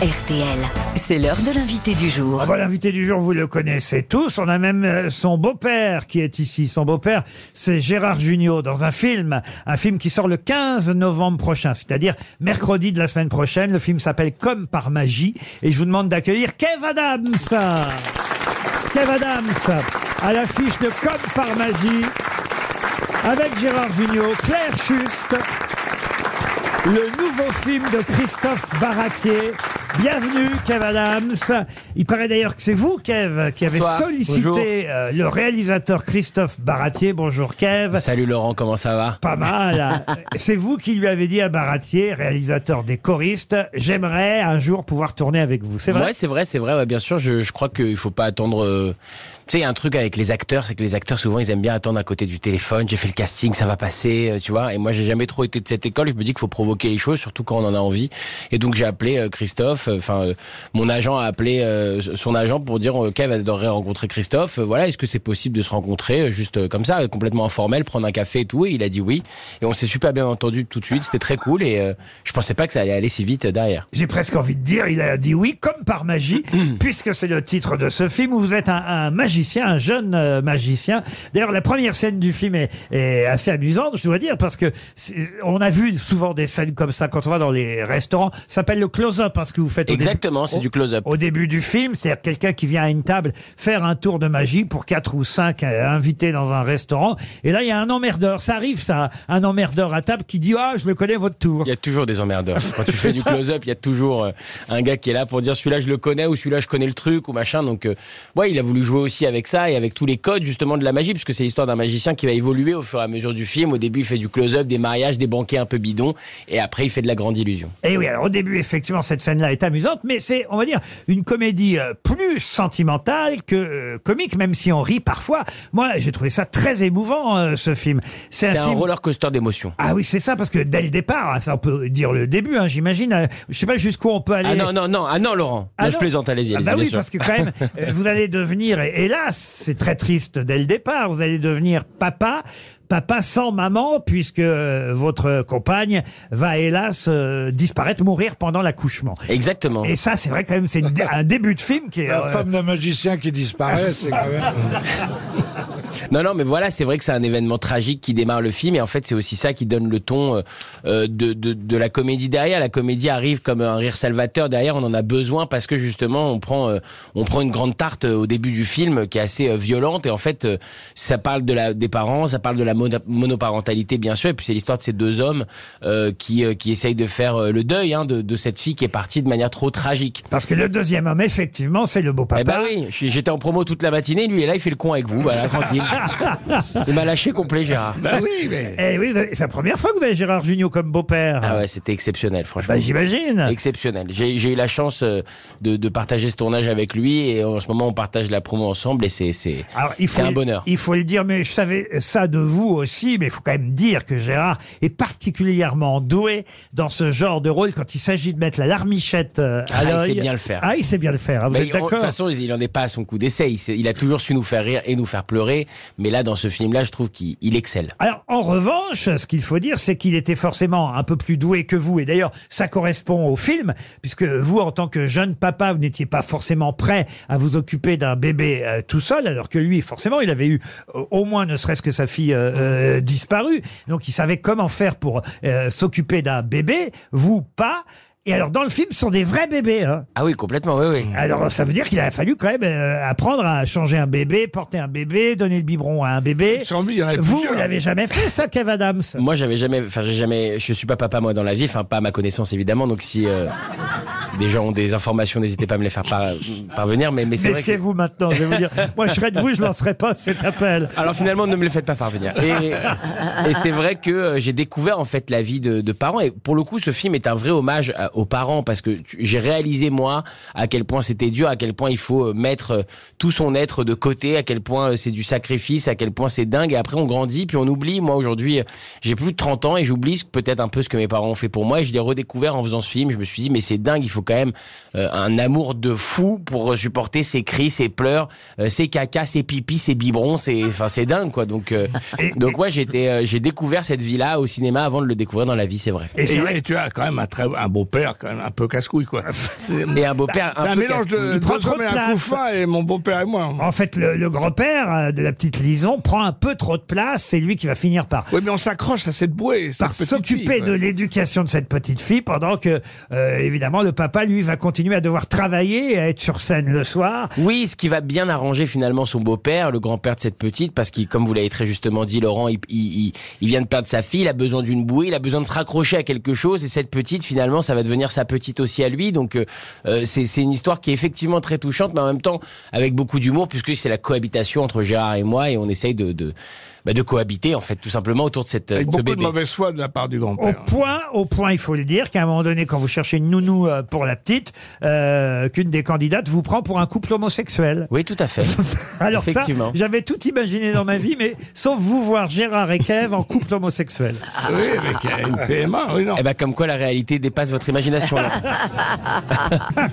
RTL. C'est l'heure de l'invité du jour. Ah bah, L'invité du jour, vous le connaissez tous. On a même euh, son beau-père qui est ici. Son beau-père, c'est Gérard Jugnot dans un film. Un film qui sort le 15 novembre prochain, c'est-à-dire mercredi de la semaine prochaine. Le film s'appelle Comme par magie. Et je vous demande d'accueillir Kev Adams. Kev Adams, à l'affiche de Comme par magie. Avec Gérard Jugnot, Claire Schuste, le nouveau film de Christophe Barraquier. Bienvenue, Kev Adams. Il paraît d'ailleurs que c'est vous, Kev, qui avez Bonsoir. sollicité euh, le réalisateur Christophe Baratier. Bonjour, Kev. Salut Laurent, comment ça va? Pas mal. c'est vous qui lui avez dit à Baratier, réalisateur des choristes, j'aimerais un jour pouvoir tourner avec vous. C'est vrai? Ouais, c'est vrai, c'est vrai. ouais, bien sûr, je, je crois qu'il faut pas attendre. euh, Tu sais, il y a un truc avec les acteurs, c'est que les acteurs souvent ils aiment bien attendre à côté du téléphone. J'ai fait le casting, ça va passer, euh, tu vois. Et moi, j'ai jamais trop été de cette école. Je me dis qu'il faut provoquer les choses, surtout quand on en a envie. Et donc j'ai appelé euh, Christophe. Enfin, euh, mon agent a appelé euh, son agent pour dire euh, Kev adorerait rencontrer Christophe. Euh, voilà, est-ce que c'est possible de se rencontrer euh, juste euh, comme ça, euh, complètement informel, prendre un café et tout? Et il a dit oui. Et on s'est super bien entendu tout de suite. C'était très cool. Et euh, je pensais pas que ça allait aller si vite euh, derrière. J'ai presque envie de dire, il a dit oui, comme par magie, puisque c'est le titre de ce film où vous êtes un, un magicien, un jeune euh, magicien. D'ailleurs, la première scène du film est, est assez amusante, je dois dire, parce que on a vu souvent des scènes comme ça quand on va dans les restaurants. Ça s'appelle le close-up, parce que vous faites Exactement, c'est du close-up. Au début du film, c'est-à-dire quelqu'un qui vient à une table faire un tour de magie pour quatre ou cinq euh, invités dans un restaurant. Et là, il y a un emmerdeur. Ça arrive, ça, un emmerdeur à table qui dit ah, je le connais votre tour. Il y a toujours des emmerdeurs. Quand tu fais du close-up, il y a toujours euh, un gars qui est là pour dire celui-là je le connais ou celui-là je connais le truc ou machin. Donc, euh, ouais, il a voulu jouer aussi avec ça et avec tous les codes justement de la magie, puisque c'est l'histoire d'un magicien qui va évoluer au fur et à mesure du film. Au début, il fait du close-up, des mariages, des banquets un peu bidons, et après, il fait de la grande illusion. Et oui, alors au début, effectivement, cette scène-là est amusante, mais c'est, on va dire, une comédie euh, plus sentimentale que euh, comique, même si on rit parfois. Moi, j'ai trouvé ça très émouvant, euh, ce film. C'est un, film... roller coaster d'émotions. Ah oui, c'est ça, parce que dès le départ, ça on peut dire le début, hein, j'imagine. je sais pas jusqu'où on peut aller. Ah non, non, non, ah non, Laurent. Ah Non, je plaisante, allez-y, Ah bah oui, parce que quand même, vous allez devenir, hélas, c'est très triste dès le départ, vous allez devenir papa. Papa sans maman, puisque euh, votre compagne va hélas euh, disparaître, mourir pendant l'accouchement. Exactement. Et ça, c'est vrai quand même, c'est une dé- un début de film qui est. La euh, femme d'un magicien qui disparaît, c'est quand même. Non, non, mais voilà, c'est vrai que c'est un événement tragique qui démarre le film, et en fait, c'est aussi ça qui donne le ton euh, euh, de, de, de la comédie derrière. La comédie arrive comme un rire salvateur derrière. On en a besoin parce que justement, on prend, euh, on prend une grande tarte au début du film qui est assez violente, et en fait, euh, ça parle de la des parents, ça parle de la mono- monoparentalité, bien sûr, et puis c'est l'histoire de ces deux hommes euh, qui euh, qui essayent de faire le deuil hein, de, de cette fille qui est partie de manière trop tragique. Parce que le deuxième homme, effectivement, c'est le beau papa. Eh ben oui, j'étais en promo toute la matinée, lui et là il fait le con avec vous, voilà, tranquille. Il m'a lâché complet, Gérard. Bah oui, mais. Eh oui, c'est la première fois que vous avez Gérard Jugnot comme beau-père. Ah ouais, c'était exceptionnel, franchement. Bah, j'imagine. Exceptionnel. J'ai eu la chance euh, de, de partager ce tournage avec lui et en ce moment on partage la promo ensemble et c'est un bonheur. Il faut le dire, mais je savais ça de vous aussi, mais il faut quand même dire que Gérard est particulièrement doué dans ce genre de rôle quand il s'agit de mettre la larmichette euh, à Ah, il sait bien le faire. Ah, il sait bien le faire. hein, Vous Mais êtes en- de toute d'accord façon, il en est pas à son coup d'essai. Il a toujours su nous faire rire et nous faire pleurer. Mais là, dans ce film-là, je trouve qu'il il excelle. Alors, en revanche, ce qu'il faut dire, c'est qu'il était forcément un peu plus doué que vous. Et d'ailleurs, ça correspond au film, puisque vous, en tant que jeune papa, vous n'étiez pas forcément prêt à vous occuper d'un bébé euh, tout seul, alors que lui, forcément, il avait eu euh, au moins, ne serait-ce que sa fille euh, disparue. Donc, il savait comment faire pour s'occuper d'un bébé. Vous, pas. Et alors, dans le film, ce sont des vrais bébés. Hein. Ah oui, complètement, oui, oui. Alors, ça veut dire qu'il a fallu quand même euh, apprendre à changer un bébé, porter un bébé, donner le biberon à un bébé. Sans lui, il y en avait Vous, plusieurs. vous l'avez jamais fait, ça, Kev Adams? Moi, j'avais jamais, enfin, j'ai jamais, je suis pas papa moi dans la vie, enfin pas à ma connaissance évidemment. Donc si euh, des gens ont des informations, n'hésitez pas à me les faire par- parvenir. Mais, mais c'est vrai que Méfiez-vous maintenant, je vais vous dire. Moi, je serais de vous, je lancerai pas cet appel. Alors finalement, ne me le faites pas parvenir. Et, et c'est vrai que euh, j'ai découvert en fait la vie de, de parents. Et pour le coup, ce film est un vrai hommage à- aux parents parce que tu- j'ai réalisé moi à quel point c'était dur, à quel point il faut euh, mettre euh, tout son être de côté, à quel point euh, c'est du sacrifice, à quel point c'est dingue. Et après, on grandit, puis on oublie. Moi aujourd'hui, euh, j'ai plus de 30 ans et j'oublie ce- peut-être un peu ce que mes parents ont fait pour moi. Et je l'ai redécouvert en faisant ce film. Je me suis dit, mais c'est dingue. Il faut quand même euh, un amour de fou pour supporter ses cris, ses pleurs, euh, ses caca, ses pipis, ses biberons. C'est, enfin, c'est dingue, quoi. Donc, euh, donc ouais, j'étais, euh, j'ai découvert cette vie-là au cinéma avant de le découvrir dans la vie, c'est vrai. Et c'est vrai et tu as quand même un, très, un beau père beau-père quand même un peu casse-couille quoi. Et un beau-père C'est un, peu mélange de Il prend trop de un place. et mon beau-père et moi. En fait, le, le grand-père euh, de la petite Lison prend un peu trop de place. C'est lui qui va finir par Oui, mais on s'accroche à cette bouée. cette par s'occuper fille, de l'éducation de cette petite fille pendant que, euh, évidemment, le papa, lui, va continuer à devoir travailler et à être sur scène le soir. Oui, ce qui va bien arranger finalement son beau-père, le grand-père de cette petite, parce qu'il, comme vous l'avez très justement dit, Laurent, il, il, il- vient de perdre sa fille, il a besoin d'une bouée, il a besoin de se raccrocher à quelque chose, et cette petite, finalement, ça va devenir sa petite aussi à lui. Donc, euh, euh, c'est, c'est une histoire qui est effectivement très touchante, mais en même temps avec beaucoup d'humour, puisque c'est la cohabitation entre Gérard et moi, et on essaye de, de, bah, de cohabiter en fait, tout simplement autour de cette Avec ce beaucoup de mauvaise foi de la part du Au grand-père. point, au point, il faut le dire, qu'à un moment donné, quand vous cherchez une nounou euh, pour la petite, euh, qu'une des candidates vous prend pour un couple homosexuel. Oui, tout à fait. Alors ça, Effectivement. j'avais tout imaginé dans ma vie, mais sauf vous voir Gérard et Kev en couple homosexuel. Oui, avec euh, une PMA, oui, non. Eh ben, comme quoi la réalité dépasse votre imagination. là.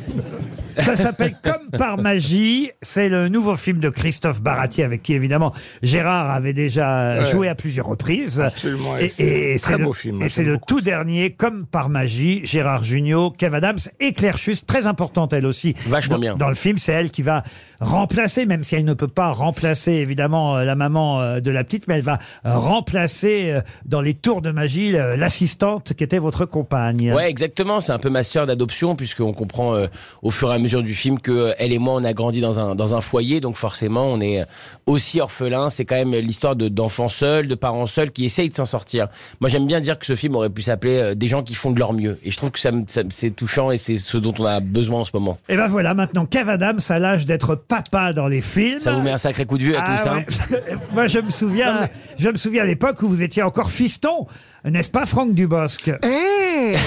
Ça s'appelle Comme par magie. C'est le nouveau film de Christophe Baratier avec qui évidemment Gérard avait déjà Ouais. joué à plusieurs reprises. Absolument, Et, c'est très le, beau film, et c'est le beaucoup. tout dernier Comme par magie. Gérard Jugnot, Kev Adams et Claire Schuss, très importante elle aussi. Vachement dans, bien. Dans le film, c'est elle qui va remplacer, même si elle ne peut pas remplacer évidemment euh, la maman euh, de la petite, mais elle va remplacer euh, dans les tours de magie euh, l'assistante qui était votre compagne. Ouais, exactement. C'est un peu ma sœur d'adoption, puisqu'on comprend euh, au fur et à mesure du film que euh, elle et moi, on a grandi dans un dans un foyer, donc forcément, on est euh, aussi orphelin. C'est quand même l'histoire de d'enfants seuls, de parents seuls qui essayent de s'en sortir. Moi, j'aime bien dire que ce film aurait pu s'appeler euh, Des gens qui font de leur mieux, et je trouve que ça, ça c'est touchant et c'est ce dont on a besoin en ce moment. Et ben voilà, maintenant Kev Adams a l'âge d'être papa dans les films. Ça vous met un sacré coup de vue à Ah tous, hein. Moi, je me souviens, je me souviens à l'époque où vous étiez encore fiston, n'est-ce pas, Franck Dubosc? Hey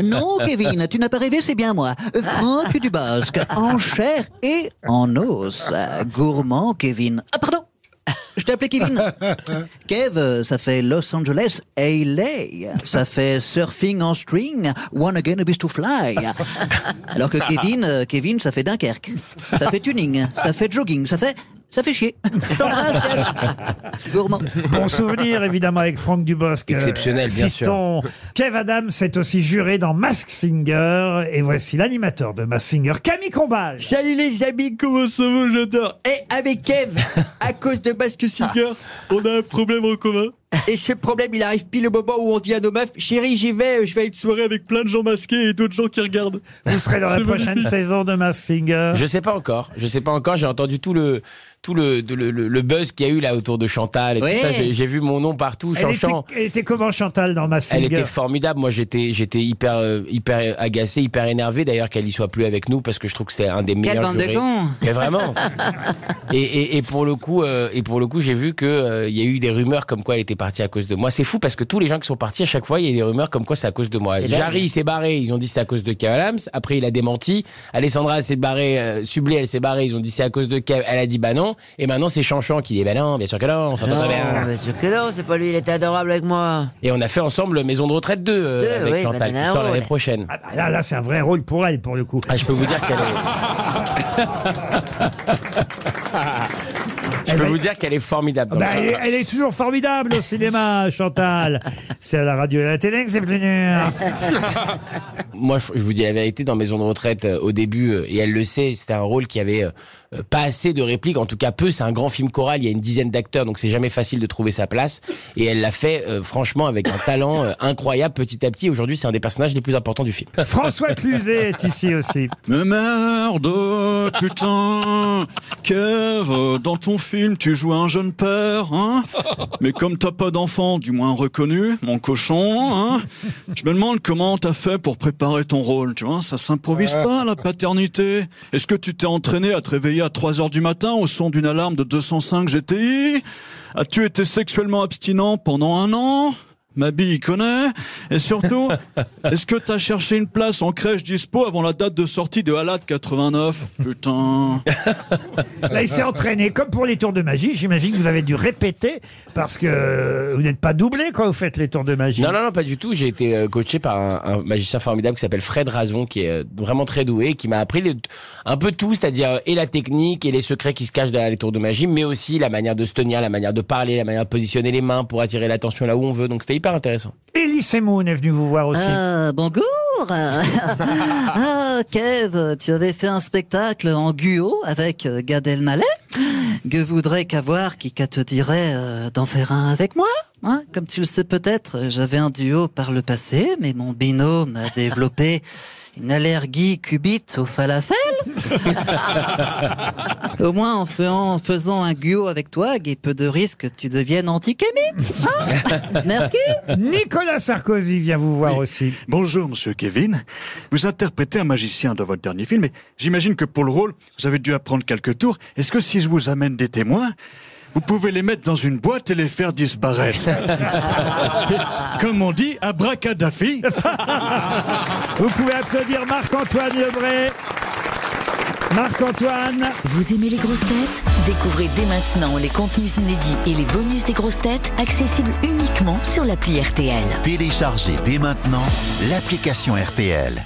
Non, Kevin, tu n'as pas rêvé, c'est bien moi. Franck Dubosc, en chair et en os. Gourmand, Kevin. Ah, pardon je t'ai appelé Kevin. Kev, ça fait Los Angeles, LA. Ça fait surfing en string, one again a beast to fly. Alors que Kevin, Kevin, ça fait Dunkerque. Ça fait tuning, ça fait jogging, ça fait, ça fait chier. Je t'embrasse, Kev. Gourmand. Bon souvenir, évidemment, avec Franck Dubosc. euh, Exceptionnel, bien fiston. Kev Adams est aussi juré dans Mask Singer. Et voici l'animateur de Mask Singer, Camille Combal. Salut les amis, comment ça va, j'adore Et avec Kev, à cause de Mask Singer, on a un problème en commun. Et ce problème, il arrive pile au moment où on dit à nos meufs, chérie, j'y vais, je vais à une soirée avec plein de gens masqués et d'autres gens qui regardent. Vous serez dans la prochaine saison de Mask Singer. Je sais pas encore. Je sais pas encore. J'ai entendu tout le tout le le, le- le buzz qu'il y a eu là autour de Chantal. Et tout Ouais. ça. J'ai- J'ai vu mon nom partout. Elle était, Chanchant. elle était comment Chantal dans Mask Elle Singer? était formidable. Moi, j'étais, j'étais hyper, euh, hyper agacé, hyper énervé d'ailleurs qu'elle y soit plus avec nous parce que je trouve que c'était un des meilleurs Quelle bande de Mais vraiment. et, et, et pour le coup, euh, et pour le coup, j'ai vu que euh, il y a eu des rumeurs comme quoi elle était à cause de moi. C'est fou parce que tous les gens qui sont partis à chaque fois, il y a des rumeurs comme quoi c'est à cause de moi. Jarry il s'est barré, ils ont dit c'est à cause de Kev Adams. Après, il a démenti. Alessandra elle s'est barrée, euh, Subli elle s'est barrée, ils ont dit c'est à cause de Kev. Elle a dit bah non. Et maintenant c'est Chanchant qui dit bah non, bien sûr que non, on s'entend Non, très bien. bien sûr que non, c'est pas lui, il était adorable avec moi. Et on a fait ensemble Maison de retraite 2 euh, Deux, avec oui, Chantal qui sort l'année prochaine. Ah bah là, là, c'est un vrai rôle pour elle, pour le coup. Ah, je peux vous dire qu'elle est. je peux vous dire qu'elle est formidable. dans Bah, le- elle, est- elle est toujours formidable au cinéma, Chantal. C'est à la radio et à la télé que c'est plus dur. Moi, je je vous dis la vérité, dans Maison de retraite, euh, au début, euh, et elle le sait, c'était un rôle qui avait euh, euh, pas assez de répliques, en tout cas peu. C'est un grand film choral, il y a une dizaine d'acteurs, donc c'est jamais facile de trouver sa place. Et elle l'a fait, euh, franchement, avec un talent euh, incroyable, petit à petit. Aujourd'hui, c'est un des personnages les plus importants du film. François Cluzet est ici aussi. Mais merde, putain Kev, dans ton film, tu joues un jeune père, hein. Mais comme t'as pas d'enfant, du moins reconnu, mon cochon, hein Je me demande comment t'as fait pour préparer ton rôle, tu vois. Ça s'improvise pas, la paternité. Est-ce que tu t'es entraîné à te réveiller à 3 heures du matin au son d'une alarme de 205 GTI As-tu été sexuellement abstinent pendant un an? Ma bille connaît. Et surtout, est-ce que t'as cherché une place en crèche dispo avant la date de sortie de Halad 89 Putain. Là, il s'est entraîné. Comme pour les tours de magie, j'imagine que vous avez dû répéter parce que vous n'êtes pas doublé quand vous faites les tours de magie. Non, non, non, pas du tout. J'ai été euh, coaché par un, un magicien formidable qui s'appelle Fred Razon, qui est euh, vraiment très doué, qui m'a appris les- un peu tout, c'est-à-dire euh, et la technique et les secrets qui se cachent derrière les tours de magie, mais aussi la manière de se tenir, la manière de parler, la manière de positionner les mains pour attirer l'attention là où on veut. Donc c'était hyper intéressant. Elie Semoun est venu vous voir aussi. Ah, bonjour ah, Kev, tu avais fait un spectacle en duo avec euh, Gad Elmaleh. Que voudrais qu'avoir qui qu'à te dirait euh, d'en faire un avec moi? Hein Comme tu le sais peut-être, j'avais un duo par le passé, mais mon binôme a développé une allergie cubite au falafel. Au moins, en faisant, en faisant un duo avec toi, il y a peu de risque que tu deviennes antikémite. Hein Merci. Nicolas Sarkozy vient vous voir aussi. Bonjour, monsieur Kevin. Vous interprétez un magicien dans votre dernier film et j'imagine que pour le rôle, vous avez dû apprendre quelques tours. Est-ce que si je vous amène des témoins, vous pouvez les mettre dans une boîte et les faire disparaître Comme on dit, abracadafi. Vous pouvez applaudir Marc-Antoine Lebré. Marc-Antoine. Vous aimez les grosses têtes? Découvrez dès maintenant les contenus inédits et les bonus des grosses têtes accessibles uniquement sur l'appli RTL. Téléchargez dès maintenant l'application RTL.